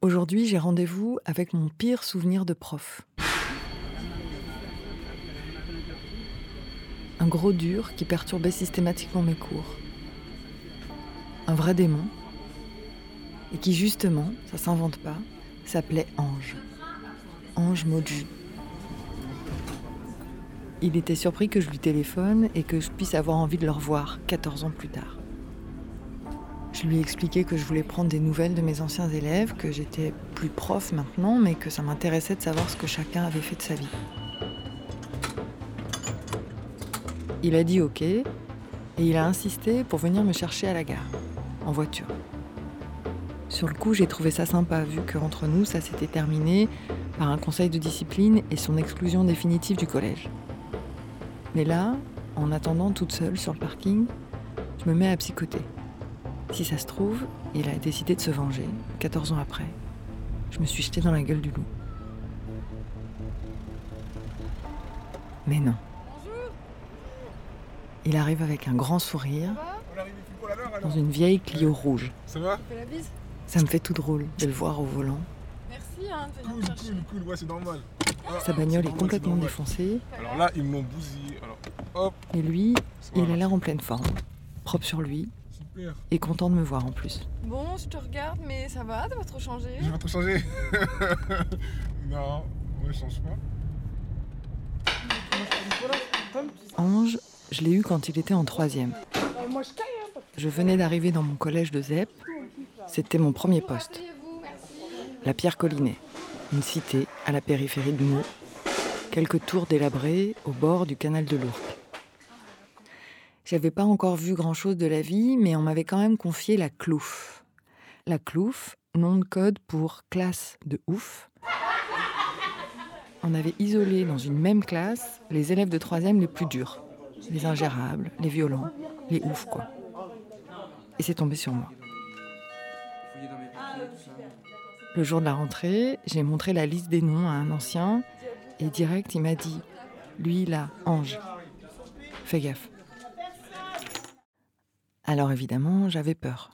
Aujourd'hui, j'ai rendez-vous avec mon pire souvenir de prof. Un gros dur qui perturbait systématiquement mes cours. Un vrai démon. Et qui justement, ça s'invente pas, s'appelait Ange. Ange Moji. Il était surpris que je lui téléphone et que je puisse avoir envie de le revoir 14 ans plus tard. Je lui ai expliqué que je voulais prendre des nouvelles de mes anciens élèves, que j'étais plus prof maintenant, mais que ça m'intéressait de savoir ce que chacun avait fait de sa vie. Il a dit OK, et il a insisté pour venir me chercher à la gare, en voiture. Sur le coup, j'ai trouvé ça sympa, vu qu'entre nous, ça s'était terminé par un conseil de discipline et son exclusion définitive du collège. Mais là, en attendant toute seule sur le parking, je me mets à psychoter. Si ça se trouve, il a décidé de se venger, 14 ans après. Je me suis jetée dans la gueule du loup. Mais non. Il arrive avec un grand sourire, dans une vieille Clio rouge. Ça va? Ça me fait tout drôle de le voir au volant. Merci hein, Cool, cool, cool, ouais, c'est normal. Ah, Sa bagnole est complètement défoncée, Alors là, ils me l'ont bousillé. Alors, hop, et lui, il a l'air en pleine forme, propre sur lui, super. et content de me voir en plus. Bon, je te regarde, mais ça va, t'as pas trop changé? Je vais pas trop changer. non, je change pas. Ange, je l'ai eu quand il était en troisième. Je venais d'arriver dans mon collège de ZEP. C'était mon premier poste. La Pierre Collinet, une cité à la périphérie de Meaux. Quelques tours délabrées au bord du canal de l'Ourcq. J'avais pas encore vu grand-chose de la vie, mais on m'avait quand même confié la Clouf. La Clouf, nom de code pour classe de ouf. On avait isolé dans une même classe les élèves de troisième les plus durs. Les ingérables, les violents, les oufs, quoi. Et c'est tombé sur moi. Le jour de la rentrée, j'ai montré la liste des noms à un ancien et direct, il m'a dit Lui, là, Ange. Fais gaffe. Alors évidemment, j'avais peur.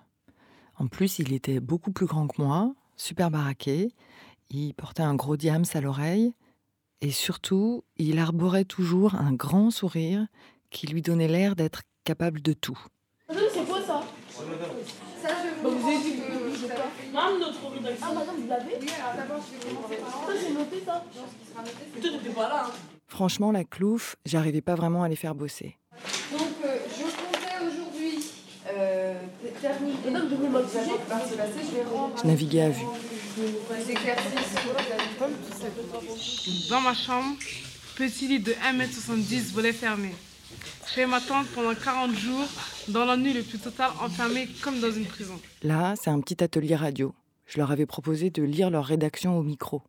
En plus, il était beaucoup plus grand que moi, super baraqué. Il portait un gros diams à l'oreille. Et surtout, il arborait toujours un grand sourire qui lui donnait l'air d'être capable de tout. C'est quoi ça Ça, je Bah, vous avez dit que je sais pas. Non, notre rédaction. Ah, madame, vous l'avez Oui, alors d'abord, je vais commencer par Ça, c'est noté ça. ce qui sera noté. c'est- Toi, t'étais pas là. Hein. Franchement, la clouf, j'arrivais pas vraiment à les faire bosser. Donc, euh, je comptais aujourd'hui euh, t- terminer Madame, je veux le sujet. la partie passée. Je vais rendre Je naviguais à vue. Dans ma chambre, petit lit de 1m70, volet fermé. Je vais m'attendre pendant 40 jours, dans la nuit le plus total, enfermé comme dans une prison. Là, c'est un petit atelier radio. Je leur avais proposé de lire leur rédaction au micro.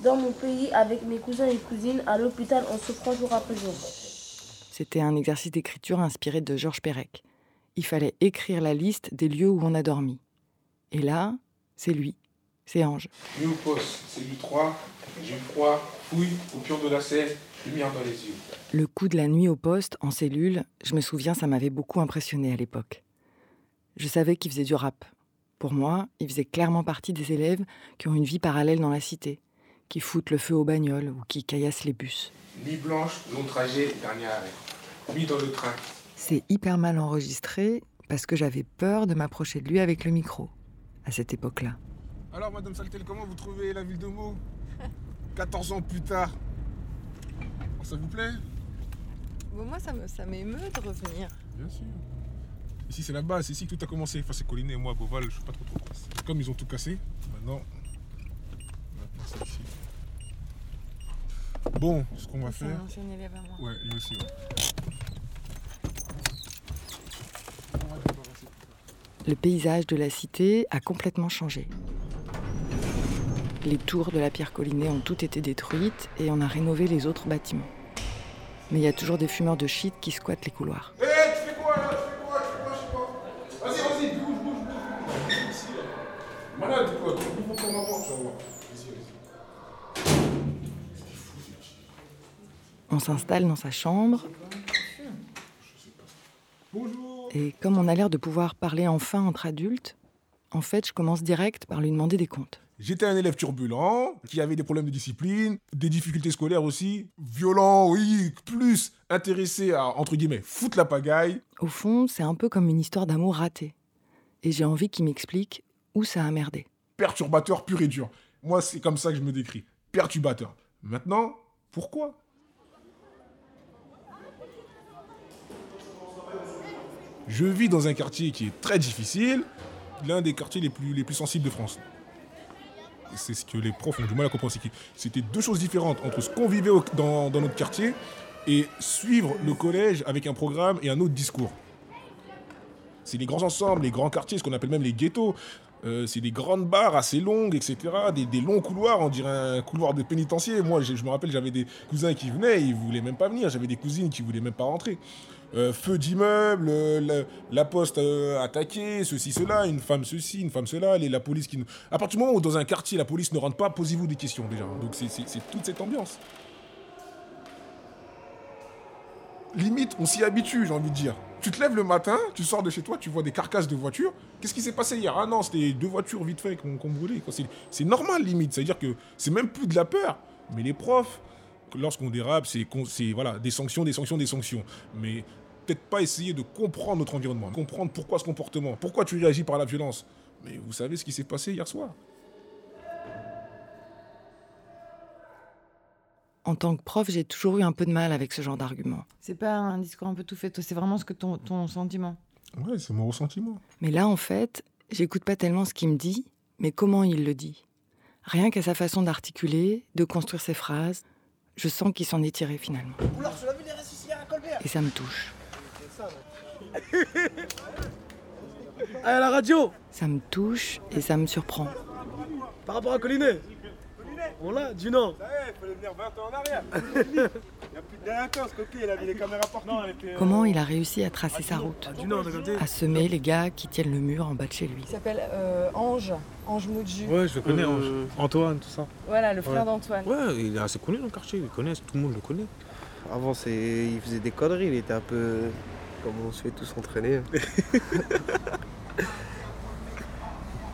Dans mon pays, avec mes cousins et cousines, à l'hôpital, en souffrant jour après jour. C'était un exercice d'écriture inspiré de Georges Perec. Il fallait écrire la liste des lieux où on a dormi. Et là, c'est lui, c'est Ange. Au poste, cellule 3, j'ai froid, fouille, coupure de lacet, lumière dans les yeux. Le coup de la nuit au poste, en cellule, je me souviens, ça m'avait beaucoup impressionné à l'époque. Je savais qu'il faisait du rap. Pour moi, il faisait clairement partie des élèves qui ont une vie parallèle dans la cité, qui foutent le feu aux bagnoles ou qui caillassent les bus. Nuit blanche, long trajet, dernier arrêt. Nuit dans le train. C'est hyper mal enregistré parce que j'avais peur de m'approcher de lui avec le micro, à cette époque-là. Alors, Madame Saltel, comment vous trouvez la ville de Meaux? 14 ans plus tard. Ça vous plaît? Bon, moi, ça me- ça m'émeut de revenir. Bien sûr. Ici, c'est la base, c'est ici que tout a commencé. Enfin, c'est Collinet et moi, Beauval, je sais pas trop trop. Comme ils ont tout cassé, maintenant. Maintenant, c'est ici. Bon, ce qu'on va C'est un faire. ancien élève à moi. Ouais, lui aussi, ouais. On va débarrasser tout ça. Le paysage de la cité a complètement changé. Les tours de la Pierre Collinet ont toutes été détruites et on a rénové les autres bâtiments. Mais il y a toujours des fumeurs de shit qui squattent les couloirs. Hé, tu fais quoi là? Tu fais quoi? Tu fais quoi Je sais pas. Vas-y, vas-y, bouge, bouge, bouge. Ici, là. Malade, quoi. Tu ouvres ton rapport, tu vas voir. Vas-y, vas-y. On s'installe dans sa chambre. Et comme on a l'air de pouvoir parler enfin entre adultes, en fait je commence direct par lui demander des comptes. J'étais un élève turbulent, qui avait des problèmes de discipline, des difficultés scolaires aussi, violent, oui, plus intéressé à, entre guillemets, foutre la pagaille. Au fond, c'est un peu comme une histoire d'amour ratée. Et j'ai envie qu'il m'explique où ça a merdé. Perturbateur pur et dur. Moi, c'est comme ça que je me décris. Perturbateur. Maintenant, pourquoi? Je vis dans un quartier qui est très difficile, l'un des quartiers les plus, les plus sensibles de France. C'est ce que les profs ont du mal à comprendre. C'était deux choses différentes entre ce qu'on vivait dans, dans notre quartier et suivre le collège avec un programme et un autre discours. C'est les grands ensembles, les grands quartiers, ce qu'on appelle même les ghettos. Euh, c'est des grandes barres assez longues, etc. Des, longs couloirs, on dirait un couloir de pénitencier. Moi, je, me rappelle, j'avais des cousins qui venaient, ils voulaient même pas venir. J'avais des cousines qui voulaient même pas rentrer. Euh, feu d'immeuble, la, poste euh, attaquée, ceci, cela, une femme ceci, une femme cela, la police qui... À partir du moment où dans un quartier, la police ne rentre pas, posez-vous des questions déjà. Donc c'est toute cette ambiance. Limite, on s'y habitue, j'ai envie de dire. Tu te lèves le matin, tu sors de chez toi, tu vois des carcasses de voitures. Qu'est-ce qui s'est passé hier? Ah non, c'était deux voitures vite fait qu'on qu brûlait. C'est normal, limite. C'est-à-dire que c'est même plus de la peur. Mais les profs, lorsqu'on dérape, c'est voilà, des sanctions, des sanctions, des sanctions. Mais peut-être pas essayer de comprendre notre environnement, comprendre pourquoi ce comportement, pourquoi tu réagis par la violence. Mais vous savez ce qui s'est passé hier soir En tant que prof, j'ai toujours eu un peu de mal avec ce genre d'argument. C'est pas un discours un peu tout fait, c'est vraiment ce que ton, ton sentiment. Ouais, c'est mon ressentiment. Mais là, en fait, j'écoute pas tellement ce qu'il me dit, mais comment il le dit. Rien qu'à sa façon d'articuler, de construire ses phrases, je sens qu'il s'en est tiré finalement. Et ça me touche. à la radio Ça me touche et ça me surprend. Par rapport à Collinet On l'a du Nord. Il fallait venir 20 ans en arrière. Il n'y a plus de délinquance, coquille, il avait les caméras partout. Comment il a réussi à tracer sa route À semer les gars qui tiennent le mur en bas de chez lui. Il s'appelle euh, Ange, Ange Moudju. Ouais, je le connais, Ange. Euh, Antoine, tout ça. Voilà, le frère d'Antoine. Ouais, il est assez connu dans le quartier, il connaît, tout le monde le connaît. Avant, il faisait des conneries, il était un peu comme on se fait tous entraîner.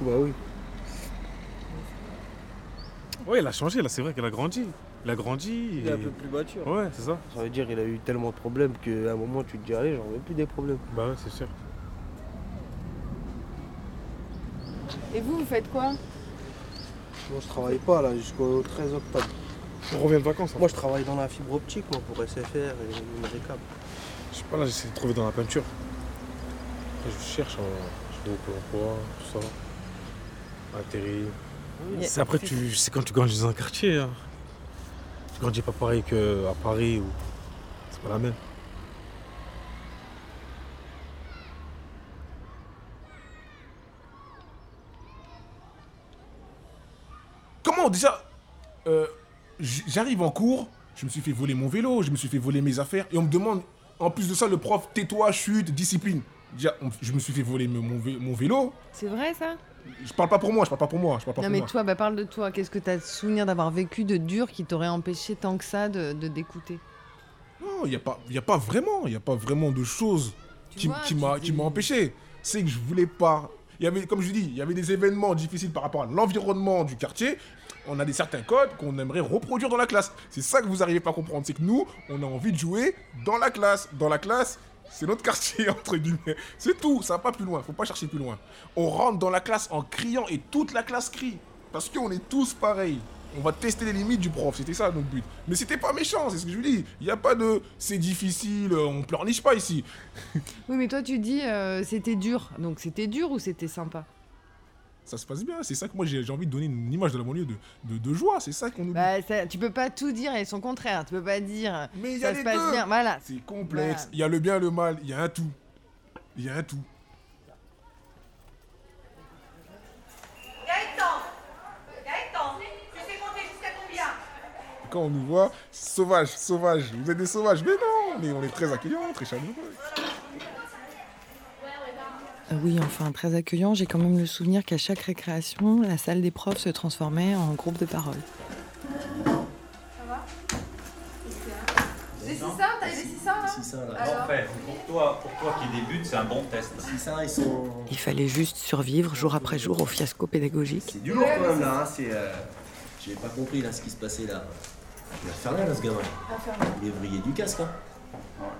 bah oui. Ouais, il a changé, là, c'est vrai qu'il a grandi. Il a grandi. Il est un peu plus mature. Ouais, c'est ça. Ça veut dire qu'il a eu tellement de problèmes qu'à un moment, tu te dis, allez, j'en veux plus des problèmes. Bah ouais, c'est sûr. Et vous, vous faites quoi? Moi, je travaille pas, là, jusqu'au 13 octobre. On revient de vacances. Hein. Moi, je travaille dans la fibre optique, moi, pour SFR et Numéricable. Je sais pas, là, j'essaie de trouver dans la peinture. je cherche, hein. je vais au emploi, tout ça. Atterri. C'est après, tu, c'est quand tu grandis dans un quartier. Hein. Tu grandis pas pareil qu'à Paris ou. C'est pas la même. Comment déjà euh, J'arrive en cours, je me suis fait voler mon vélo, je me suis fait voler mes affaires, et on me demande, en plus de ça, le prof, tais-toi, chute, discipline. Déjà, je me suis fait voler mon, vélo. C'est vrai ça? Je parle pas pour moi, je parle pas pour moi. Je parle pas non mais toi, bah, parle de toi. Qu'est-ce que tu as souvenir d'avoir vécu de dur qui t'aurait empêché tant que ça de, d'écouter Non, il n'y a, pas, y a pas vraiment, il y a pas vraiment de choses qui, qui m'a empêché. C'est que je voulais pas il y avait, comme je dis, il y avait des événements difficiles par rapport à l'environnement du quartier. On a des certains codes qu'on aimerait reproduire dans la classe. C'est ça que vous n'arrivez pas à comprendre. C'est que nous, on a envie de jouer dans la classe. Dans la classe, c'est notre quartier, entre guillemets. C'est tout, ça va pas plus loin. Faut pas chercher plus loin. On rentre dans la classe en criant et toute la classe crie. Parce qu'on est tous pareils on va tester les limites du prof. C'était ça notre but. Mais c'était pas méchant, c'est ce que je vous dis. Il n'y a pas de c'est difficile, on pleurniche pas ici. oui, mais toi tu dis euh, c'était dur. Donc c'était dur ou c'était sympa? Ça se passe bien, c'est ça que moi j'ai envie de donner une image de la banlieue de, de, joie, c'est ça qu'on nous bah, tu peux pas tout dire et son contraire, tu peux pas dire mais ça se passe bien, voilà. C'est complexe, il y a le bien, le mal, il y a un tout. Il y a un tout. quand on nous voit, sauvage, sauvage. Vous êtes des sauvages. Mais non, mais on est très accueillants, très chaleureux. Euh, oui, enfin, très accueillant. J'ai quand même le souvenir qu'à chaque récréation, la salle des profs se transformait en groupe de parole. Ça va ça t'as 600 là 600 là. Alors Parfait. Pour toi, qui débute, c'est un bon test. 600, ils sont. Il fallait juste survivre jour après jour au fiasco pédagogique. C'est du lourd quand même là, hein. c'est. Euh... J'ai pas compris ce qui se passait là. Infernal là ce gamin. Il est vrillé du casque hein.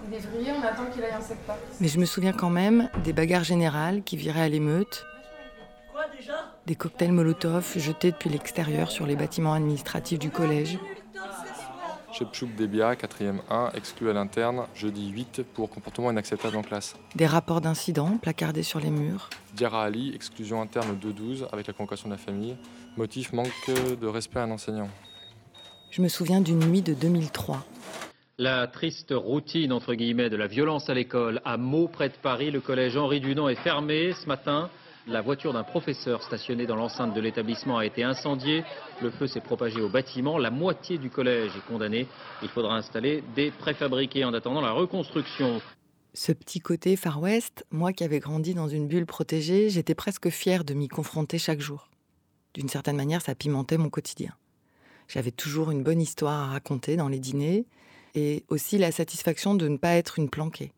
Il est vrillé, on attend qu'il aille en secteur. Mais je me souviens quand même des bagarres générales qui viraient à l'émeute, Quoi déjà? Des cocktails Molotov jetés depuis l'extérieur sur les bâtiments administratifs du collège, Chepchouk Debia, 4e 1, exclu à l'interne, jeudi 8 pour comportement inacceptable en classe. des rapports d'incidents placardés sur les murs, Diarra Ali, exclusion interne 2-12 avec la convocation de la famille. Motif manque de respect à un enseignant. Je me souviens d'une nuit de 2003. La triste routine de la violence à l'école à Meaux près de Paris, le collège Henri Dunant est fermé ce matin. La voiture d'un professeur stationné dans l'enceinte de l'établissement a été incendiée. Le feu s'est propagé au bâtiment. La moitié du collège est condamnée. Il faudra installer des préfabriqués en attendant la reconstruction. Ce petit côté Far West, moi qui avais grandi dans une bulle protégée, j'étais presque fière de m'y confronter chaque jour. D'une certaine manière, ça pimentait mon quotidien. J'avais toujours une bonne histoire à raconter dans les dîners et aussi la satisfaction de ne pas être une planquée.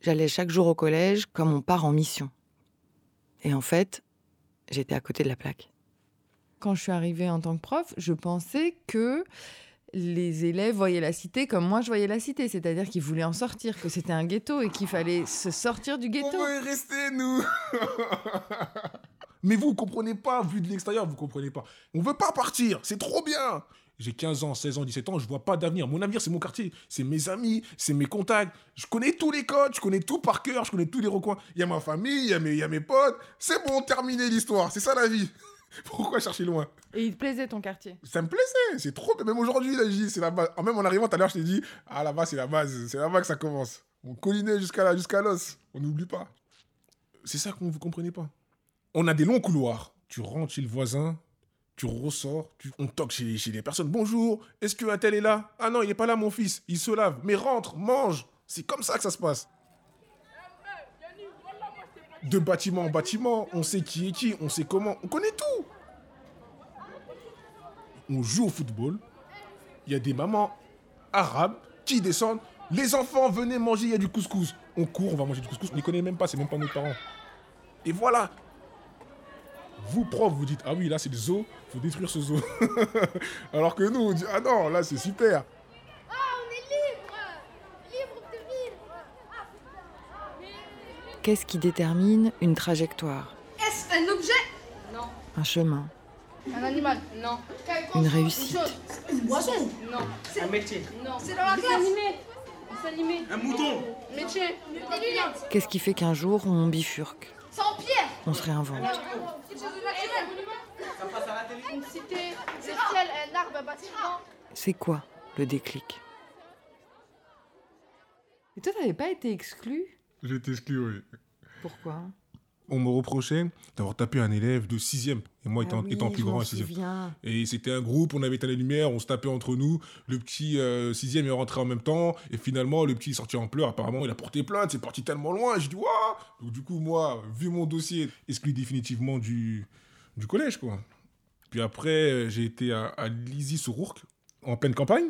J'allais chaque jour au collège comme on part en mission. Et en fait, j'étais à côté de la plaque. Quand je suis arrivée en tant que prof, je pensais que les élèves voyaient la cité comme moi je voyais la cité, c'est-à-dire qu'ils voulaient en sortir, que c'était un ghetto et qu'il fallait se sortir du ghetto. On veut y rester, nous Mais vous comprenez pas, vu de l'extérieur, vous comprenez pas. On veut pas partir, c'est trop bien j'ai 15 ans, 16 ans, 17 ans, je vois pas d'avenir. Mon avenir, c'est mon quartier, c'est mes amis, c'est mes contacts. Je connais tous les codes, je connais tout par cœur, je connais tous les recoins. Il y a ma famille, il y, a mes- il y a mes potes. C'est bon, terminé l'histoire, c'est ça la vie. Pourquoi chercher loin? Et il te plaisait ton quartier? Ça me plaisait, c'est trop. Même aujourd'hui, là, je c'est la base. Même en arrivant tout à l'heure, je t'ai dit, ah là-bas, c'est la base, c'est là-bas que ça commence. On collinait jusqu'à là, jusqu'à l'os. On n'oublie pas. C'est ça que vous comprenez pas. On a des longs couloirs. Tu rentres chez le voisin, tu ressors, tu... on toque chez, les personnes. Bonjour, est-ce que un tel est là? Ah non, il est pas là, mon fils. Il se lave. Mais rentre, mange. C'est comme ça que ça se passe. De bâtiment en bâtiment, on sait qui est qui, on sait comment, on connaît tout. On joue au football. Il y a des mamans arabes qui descendent. Les enfants, venez manger, il y a du couscous. On court, on va manger du couscous. On ne connaît même pas, c'est même pas nos parents. Et voilà. Vous, prof, vous dites, ah oui, là c'est le zoo, faut détruire ce zoo. Alors que nous, on dit, ah non, là c'est super. Qu'est-ce qui détermine une trajectoire, Est-ce un objet? Non. un chemin, Un animal? Non. une réussite? Une boisson Non. Un métier. Non. C'est dans la classe animé. C'est animé. Un mouton. Métier. Des. Qu'est-ce qui fait qu'un jour on bifurque, C'est en pierre. on se réinvente. C'est quoi le déclic? Et toi, t'avais pas été exclu? J'ai été exclu, oui. Pourquoi? On me reprochait d'avoir tapé un élève de 6ème. Et moi, Ah étant, oui, étant plus grand m'en à 6ème. souviens. Et c'était un groupe, on avait éteint les lumières, on se tapait entre nous. Le petit 6ème est rentré en même temps. Et finalement, le petit est sorti en pleurs. Apparemment, il a porté plainte. C'est parti tellement loin. Je dis, waouh Donc, du coup, moi, vu mon dossier, exclu définitivement du, du collège, quoi. Puis après, euh, j'ai été à, à Lizy sur Rourke, en pleine campagne.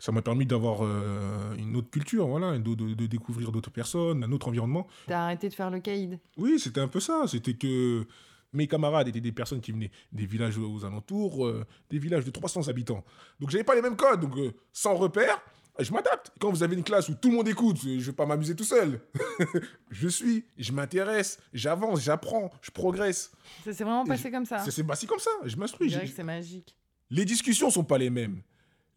Ça m'a permis d'avoir euh, une autre culture, voilà, de, de- de découvrir d'autres personnes, un autre environnement. T'as arrêté de faire le caïd Oui, c'était un peu ça. C'était que mes camarades étaient des personnes qui venaient des villages aux alentours, euh, des villages de 300 habitants. Donc j'avais pas les mêmes codes, donc euh, sans repère, je m'adapte. Quand vous avez une classe où tout le monde écoute, je vais pas m'amuser tout seul. je suis, je m'intéresse, j'avance, j'apprends, je progresse. Ça s'est vraiment passé je- comme ça? C'est- bah, c'est comme ça, je Je m'instruis. dirais J'ai- que c'est magique. Les discussions sont pas les mêmes.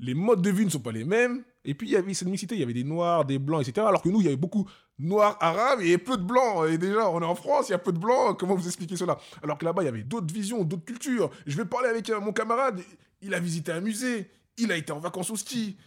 Les modes de vie ne sont pas les mêmes. Et puis, il y avait cette mixité. Il y avait des noirs, des blancs, etc. Alors que nous, il y avait beaucoup noirs arabes et peu de blancs. Et déjà, on est en France, il y a peu de blancs. Comment vous expliquez cela? Alors que là-bas, il y avait d'autres visions, d'autres cultures. Je vais parler avec euh, mon camarade. Il a visité un musée. Il a été en vacances au ski.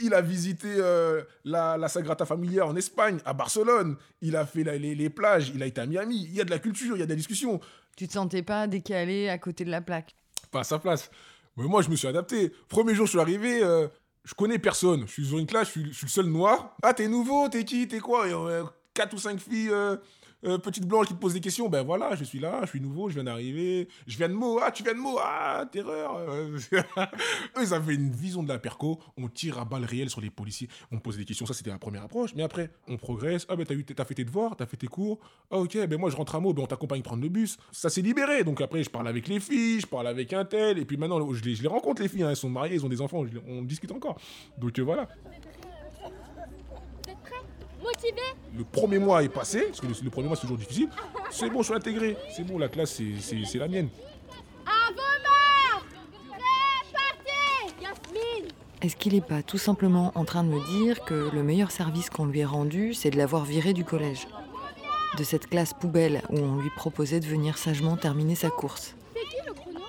Il a visité euh, la, la Sagrada Familia en Espagne, à Barcelone. Il a fait la- les, les plages. Il a été à Miami. Il y a de la culture, il y a de la discussion. Tu te sentais pas décalé à côté de la plaque? Pas à sa place. Mais moi, je me suis adapté. Premier jour, je suis arrivé, euh, je connais personne. Je suis dans une classe, je suis, le seul noir. Ah, t'es nouveau, t'es qui, t'es quoi? Et, euh, Quatre ou cinq filles euh, euh, petite blanche qui te pose des questions, ben voilà, je suis là, je suis nouveau, je viens d'arriver, je viens de Meaux, ah, tu viens de Meaux, ah, terreur. Eux, ils avaient une vision de la perco, on tire à balles réelles sur les policiers, on pose des questions, ça c'était la première approche, mais après, on progresse, ah ben t'as, eu, t'as fait tes devoirs, t'as fait tes cours, ah ok, ben moi je rentre à Meaux, ben on t'accompagne prendre le bus, ça s'est libéré, donc après je parle avec les filles, je parle avec un tel, et puis maintenant je les, rencontre les filles, hein, elles sont mariées, ils ont des enfants, on discute encore. Donc euh, voilà. Motivé Le premier mois est passé, parce que le, premier mois c'est toujours difficile. C'est bon, je suis intégré. C'est bon, la classe c'est la mienne. À vos Yasmine Est-ce qu'il n'est pas tout simplement en train de me dire que le meilleur service qu'on lui ait rendu, c'est de l'avoir viré du collège De cette classe poubelle où on lui proposait de venir sagement terminer sa course. C'est qui le chrono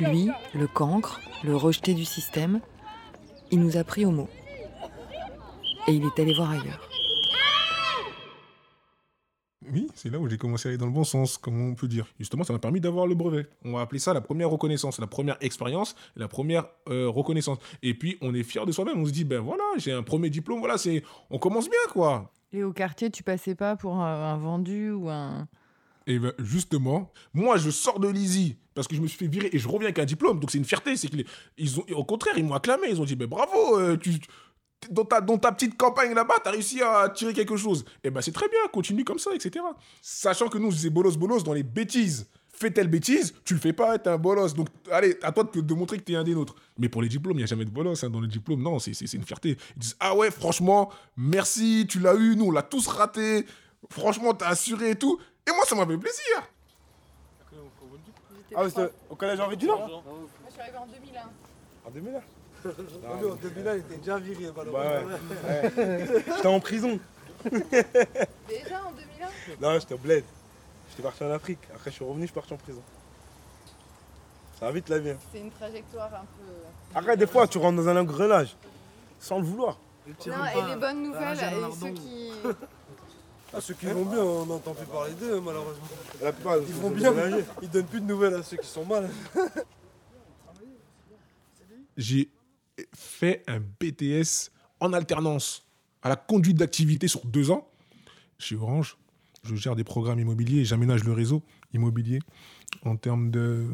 Lui, le cancre, le rejeté du système, il nous a pris au mot. Et il est allé voir ailleurs. Oui, c'est là où j'ai commencé à aller dans le bon sens, comme on peut dire. Justement, ça m'a permis d'avoir le brevet. On va appeler ça la première reconnaissance, la première expérience, la première euh, reconnaissance. Et puis, on est fier de soi-même. On se dit, ben voilà, j'ai un premier diplôme, voilà, c'est, on commence bien, quoi. Et au quartier, tu passais pas pour un, vendu ou un. Et ben justement, moi, je sors de l'ISI parce que je me suis fait virer et je reviens avec un diplôme. Donc c'est une fierté. C'est qu'ils ils ont, au contraire, ils m'ont acclamé. Ils ont dit, mais bravo, euh, tu, dans, ta, petite campagne là-bas, tu as réussi à tirer quelque chose. Et ben c'est très bien, continue comme ça, etc. Sachant que nous, c'est bolos bolos dans les bêtises. Fais telle bêtise, tu le fais pas, t'es un bolos. Donc, allez, à toi de, de montrer que t'es un des nôtres. Mais pour les diplômes, il n'y a jamais de bolos hein, dans les diplômes. Non, c'est une fierté. Ils disent, ah ouais, franchement, merci, tu l'as eu, nous, on l'a tous raté. Franchement, t'as assuré et tout. Et moi, ça m'a fait plaisir. Ah, c'était au collège Henri Dunant Moi, je suis arrivé en 2001. En 2001 non, en 2001, il était déjà viré, malheureusement. Ouais. J'étais en prison. Déjà en 2001 Non, j'étais au bled. J'étais parti en Afrique. Après, je suis revenu, je suis parti en prison. Ça va vite la vie. Hein. C'est une trajectoire un peu. Après, des fois, tu rentres dans un engrenage sans le vouloir. Non, et les bonnes nouvelles, et ceux qui. Ah, ceux qui vont bien, on n'entend plus parler d'eux, malheureusement. La plupart, ils vont bien, ils donnent plus de nouvelles à ceux qui sont mal. J'ai fait un BTS en alternance à la conduite d'activité sur deux ans chez Orange. Je gère des programmes immobiliers et j'aménage le réseau immobilier en termes de,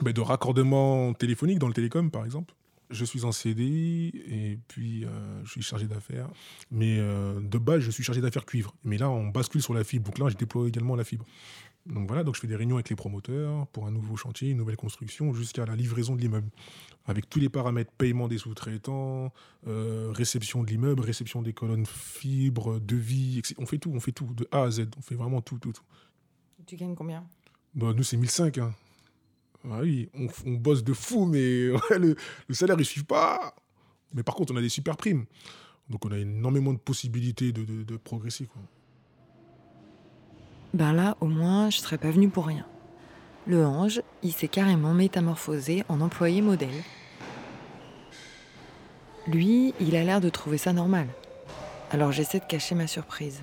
ben, de raccordement téléphonique dans le télécom, par exemple. Je suis en CDI et puis euh, je suis chargé d'affaires. Mais euh, de base, je suis chargé d'affaires cuivre. Mais là, on bascule sur la fibre. Donc là, je déploie également la fibre. Donc voilà, donc je fais des réunions avec les promoteurs pour un nouveau chantier, une nouvelle construction, jusqu'à la livraison de l'immeuble. Avec tous les paramètres, paiement des sous-traitants, euh, réception de l'immeuble, réception des colonnes fibres, devis, etc. On fait tout, on fait tout, de A à Z. On fait vraiment tout, tout, tout. Tu gagnes combien? Bah, Nous, c'est 1005. Hein. Ah oui, on, bosse de fou, mais le, salaire, il ne suit pas. Mais par contre, on a des super primes. Donc, on a énormément de possibilités de, progresser. Quoi. Ben là, au moins, je serais pas venu pour rien. Le ange, il s'est carrément métamorphosé en employé modèle. Lui, il a l'air de trouver ça normal. Alors j'essaie de cacher ma surprise.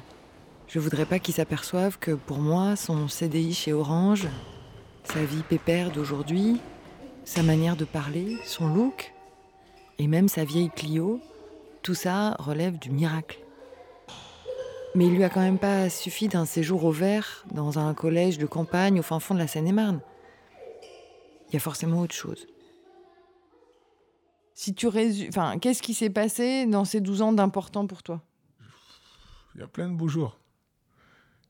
Je voudrais pas qu'il s'aperçoive que pour moi, son CDI chez Orange, sa vie pépère d'aujourd'hui, sa manière de parler, son look, et même sa vieille Clio, tout ça relève du miracle. Mais il lui a quand même pas suffi d'un séjour au vert dans un collège de campagne au fin fond de la Seine-et-Marne. Il y a forcément autre chose. Si tu résumes, enfin, qu'est-ce qui s'est passé dans ces 12 ans d'important pour toi? Il y a plein de beaux jours.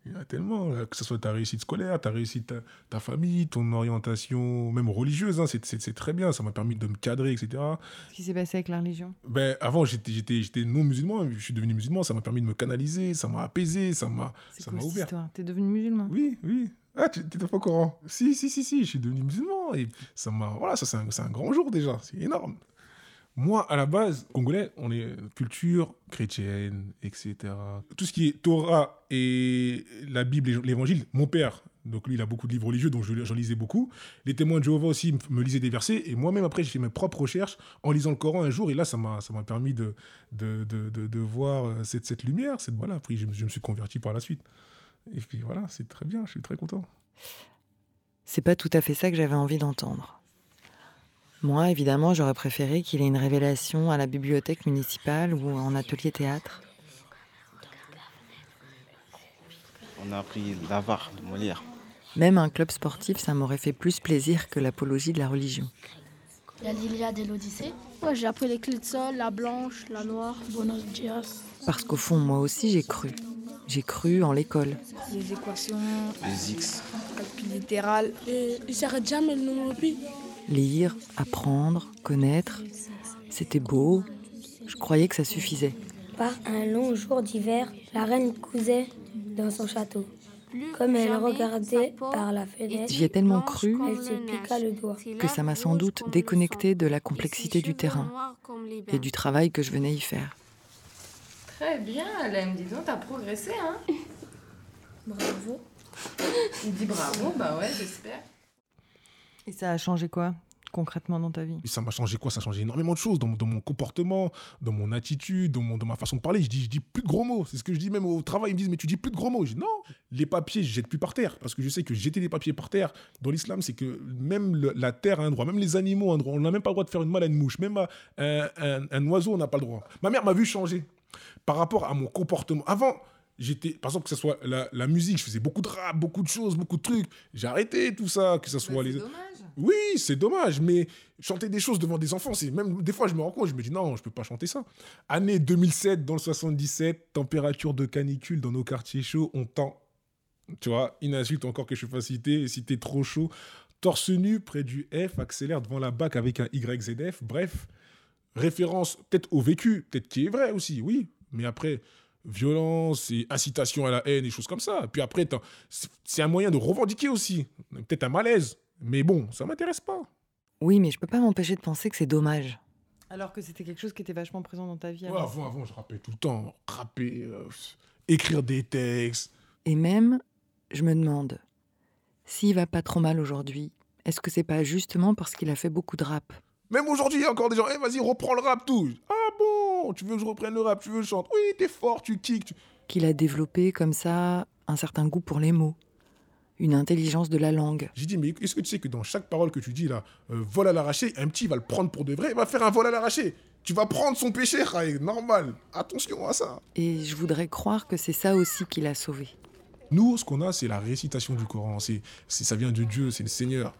Il y en a tellement, que ce soit ta réussite scolaire, ta réussite, ta, ta famille, ton orientation, même religieuse, hein, c'est très bien, ça m'a permis de me cadrer, etc. Qu'est-ce qui s'est passé avec la religion? Ben, Avant, j'étais non musulman, je suis devenu musulman, ça m'a permis de me canaliser, ça m'a apaisé, ça m'a ouvert. T'es devenu musulman? Oui, oui. Ah, tu n'étais pas au courant? Si, si, si, si, je suis devenu musulman, et ça m'a... Voilà, ça c'est un, un grand jour déjà, c'est énorme. Moi, à la base, congolais, on est culture chrétienne, etc. Tout ce qui est Torah et la Bible l'évangile, mon père, donc lui, il a beaucoup de livres religieux, donc j'en lisais beaucoup. Les témoins de Jéhovah aussi me lisaient des versets. Et moi-même, après, j'ai fait mes propres recherches en lisant le Coran un jour. Et là, ça m'a permis de, de, de, de, voir euh, cette, cette lumière. Cette, voilà, après, je, je me suis converti par la suite. Et puis voilà, c'est très bien, je suis très content. C'est pas tout à fait ça que j'avais envie d'entendre. Moi, évidemment, j'aurais préféré qu'il ait une révélation à la bibliothèque municipale ou en atelier théâtre. On a appris l'avare de Molière. Même un club sportif, ça m'aurait fait plus plaisir que l'apologie de la religion. La l'Iliade et l'Odyssée. Ouais, j'ai appris les clés de sol, la blanche, la noire, Buenos dias. Parce qu'au fond, moi aussi, j'ai cru. J'ai cru en l'école. Les équations. Les X. Calcul littéral. Et il s'arrête jamais le nombre de pi. Lire, apprendre, connaître. C'était beau. Je croyais que ça suffisait. Par un long jour d'hiver, la reine cousait dans son château. Comme elle regardait par la fenêtre, J'y ai tellement cru elle se piqua le doigt. que ça m'a sans doute déconnecté de la complexité du terrain et du travail que je venais y faire. Très bien, Alem, dis donc, t'as progressé, hein Bravo. Il dit bravo, bah ouais, j'espère. Et ça a changé quoi concrètement dans ta vie? Et ça m'a changé quoi? Ça a changé énormément de choses dans, mon- dans mon comportement, dans mon attitude, dans, mon, dans ma façon de parler. Je dis, je dis plus de gros mots. C'est ce que je dis même au travail. Ils me disent, mais tu dis plus de gros mots. Je dis, non, les papiers, je jette plus par terre. Parce que je sais que jeter des papiers par terre, dans l'islam, c'est que même le- la terre a un droit, même les animaux ont un droit. On n'a même pas le droit de faire une mal à une mouche. Même à un, un- un oiseau, on n'a pas le droit. Ma mère m'a vu changer par rapport à mon comportement. Avant, j'étais, par exemple, que ce soit la, la musique, je faisais beaucoup de rap, beaucoup de choses, beaucoup de trucs. J'ai arrêté tout ça, que ce soit les. Oui, c'est dommage, mais chanter des choses devant des enfants, c'est même des fois je me rends compte, je me dis non, je peux pas chanter ça. Année 2007, dans le 77, température de canicule dans nos quartiers chauds, on tend, tu vois, une insulte encore que je citer, et si trop chaud, torse nu près du F, accélère devant la BAC avec un YZF, bref, référence peut-être au vécu, peut-être qui est vrai aussi, oui, mais après violence et incitation à la haine et choses comme ça. Puis après, c'est un moyen de revendiquer aussi, peut-être un malaise, mais bon, ça m'intéresse pas. Oui, mais je peux pas m'empêcher de penser que c'est dommage. Alors que c'était quelque chose qui était vachement présent dans ta vie. Ouais, avant. avant, je rappais tout le temps. Rapper, euh, écrire des textes. Et même, je me demande, s'il va pas trop mal aujourd'hui, est-ce que c'est pas justement parce qu'il a fait beaucoup de rap? Même aujourd'hui, il y a encore des gens, Eh, vas-y, reprends le rap, tout. Ah bon, tu veux que je reprenne le rap, tu veux que je chante? Oui, t'es fort, tu kicks. tu- Qu'il a développé comme ça un certain goût pour les mots, une intelligence de la langue. J'ai dit, mais est-ce que tu sais que dans chaque parole que tu dis là, euh, vol à l'arraché, un petit va le prendre pour de vrai, il va faire un vol à l'arraché. Tu vas prendre son péché, Raï, normal. Attention à ça. Et je voudrais croire que c'est ça aussi qui l'a sauvé. Nous, ce qu'on a, c'est la récitation du Coran. C'est, ça vient de Dieu, c'est le Seigneur.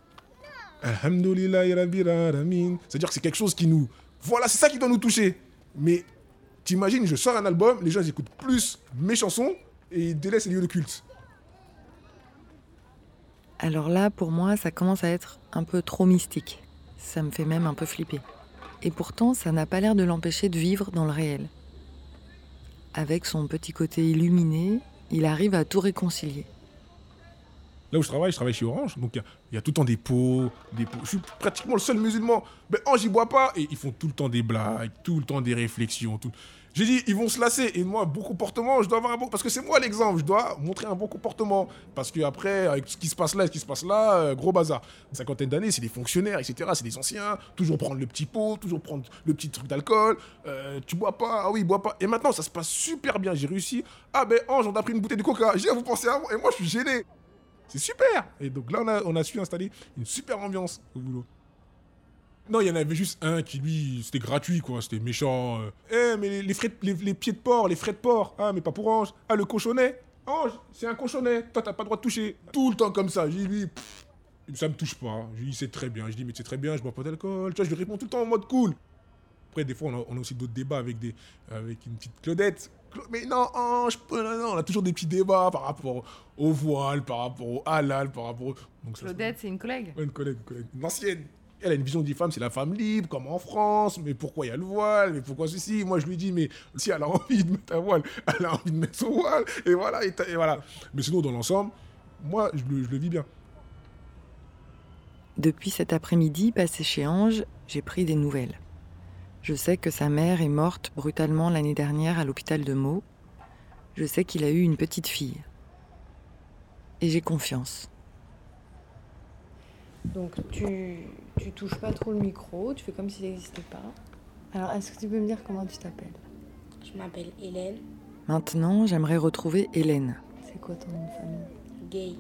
Alamin. C'est-à-dire que c'est quelque chose qui nous. Voilà, c'est ça qui doit nous toucher. Mais t'imagines, je sors un album, les gens ils écoutent plus mes chansons et ils délaissent les lieux de culte. Alors là, pour moi, ça commence à être un peu trop mystique. Ça me fait même un peu flipper. Et pourtant, ça n'a pas l'air de l'empêcher de vivre dans le réel. Avec son petit côté illuminé, il arrive à tout réconcilier. Là où je travaille, je travaille chez Orange, donc il y a- tout le temps des pots. Je suis pratiquement le seul musulman. Mais Ange, il boit pas et ils font tout le temps des blagues, tout le temps des réflexions. J'ai dit, ils vont se lasser. Et moi, bon comportement, je dois avoir un bon. Parce que c'est moi l'exemple, je dois montrer un bon comportement. Parce que après, avec ce qui se passe là et ce qui se passe là, euh, gros bazar. Une cinquantaine d'années, c'est des fonctionnaires, etc. C'est des anciens. Toujours prendre le petit pot, toujours prendre le petit truc d'alcool. Euh, tu bois pas, ah oui, bois pas. Et maintenant, ça se passe super bien. J'ai réussi. Ah ben, Ange, on a pris une bouteille de coca. J'ai ah, vous pensez à moi Et moi, je suis gêné. C'est super Et donc là, on a, on a su installer une super ambiance au boulot. Non, il y en avait juste un qui, lui, c'était gratuit, quoi. C'était méchant. euh. Eh, mais les, les frais de- les, les pieds de porc, les frais de porc. Ah, mais pas pour Ange. Ah, le cochonnet. Ange, c'est un cochonnet. Toi, t'as pas le droit de toucher. Tout le temps comme ça. J'ai dit, lui, pff, ça me touche pas. J'ai dit, c'est très bien. Je dis, mais c'est très bien, je bois pas d'alcool. Tu vois, je lui réponds tout le temps en mode cool. Après, des fois, on a, on a aussi d'autres débats avec, des, avec une petite Claudette. Cla- Mais non, Ange, non, non, on a toujours des petits débats par rapport au voile, par rapport au halal, par rapport au... Donc, Claudette, c'est une collègue. Ouais, une collègue, une collègue. Une ancienne. Elle a une vision des femmes, c'est la femme libre, comme en France. Mais pourquoi il y a le voile Mais pourquoi ceci? Moi, je lui dis, mais si elle a envie de mettre un voile, elle a envie de mettre son voile. Et voilà. Mais sinon, dans l'ensemble, moi, je le vis bien. Depuis cet après-midi passé chez Ange, j'ai pris des nouvelles. Je sais que sa mère est morte brutalement l'année dernière à l'hôpital de Meaux. Je sais qu'il a eu une petite fille. Et j'ai confiance. Donc tu, tu touches pas trop le micro, tu fais comme s'il n'existait pas. Alors est-ce que tu peux me dire comment tu t'appelles? Je m'appelle Hélène Maintenant, j'aimerais retrouver Hélène. C'est quoi ton nom de famille? Gay,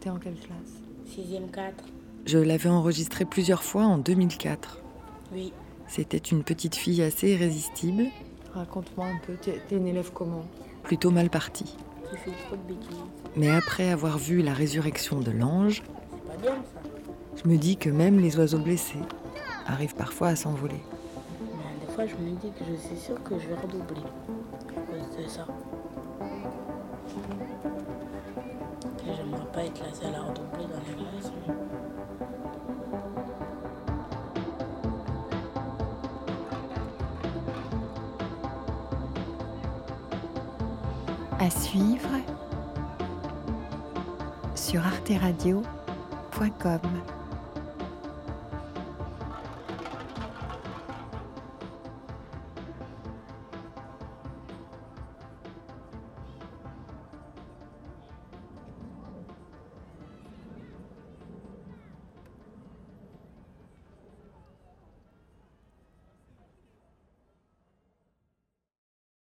T'es en quelle classe? 6ème 4. Je l'avais enregistrée plusieurs fois en 2004. Oui. C'était une petite fille assez irrésistible. Raconte-moi un peu, t'es une élève comment? Plutôt mal partie. Qui fait trop de bêtises. Mais après avoir vu la résurrection de l'ange, C'est pas bien ça. Je me dis que même les oiseaux blessés arrivent parfois à s'envoler. Mais des fois, je me dis que je suis sûre que je vais redoubler à cause de ça. Que j'aimerais pas être la seule à redoubler dans la classe. À suivre sur arteradio.com.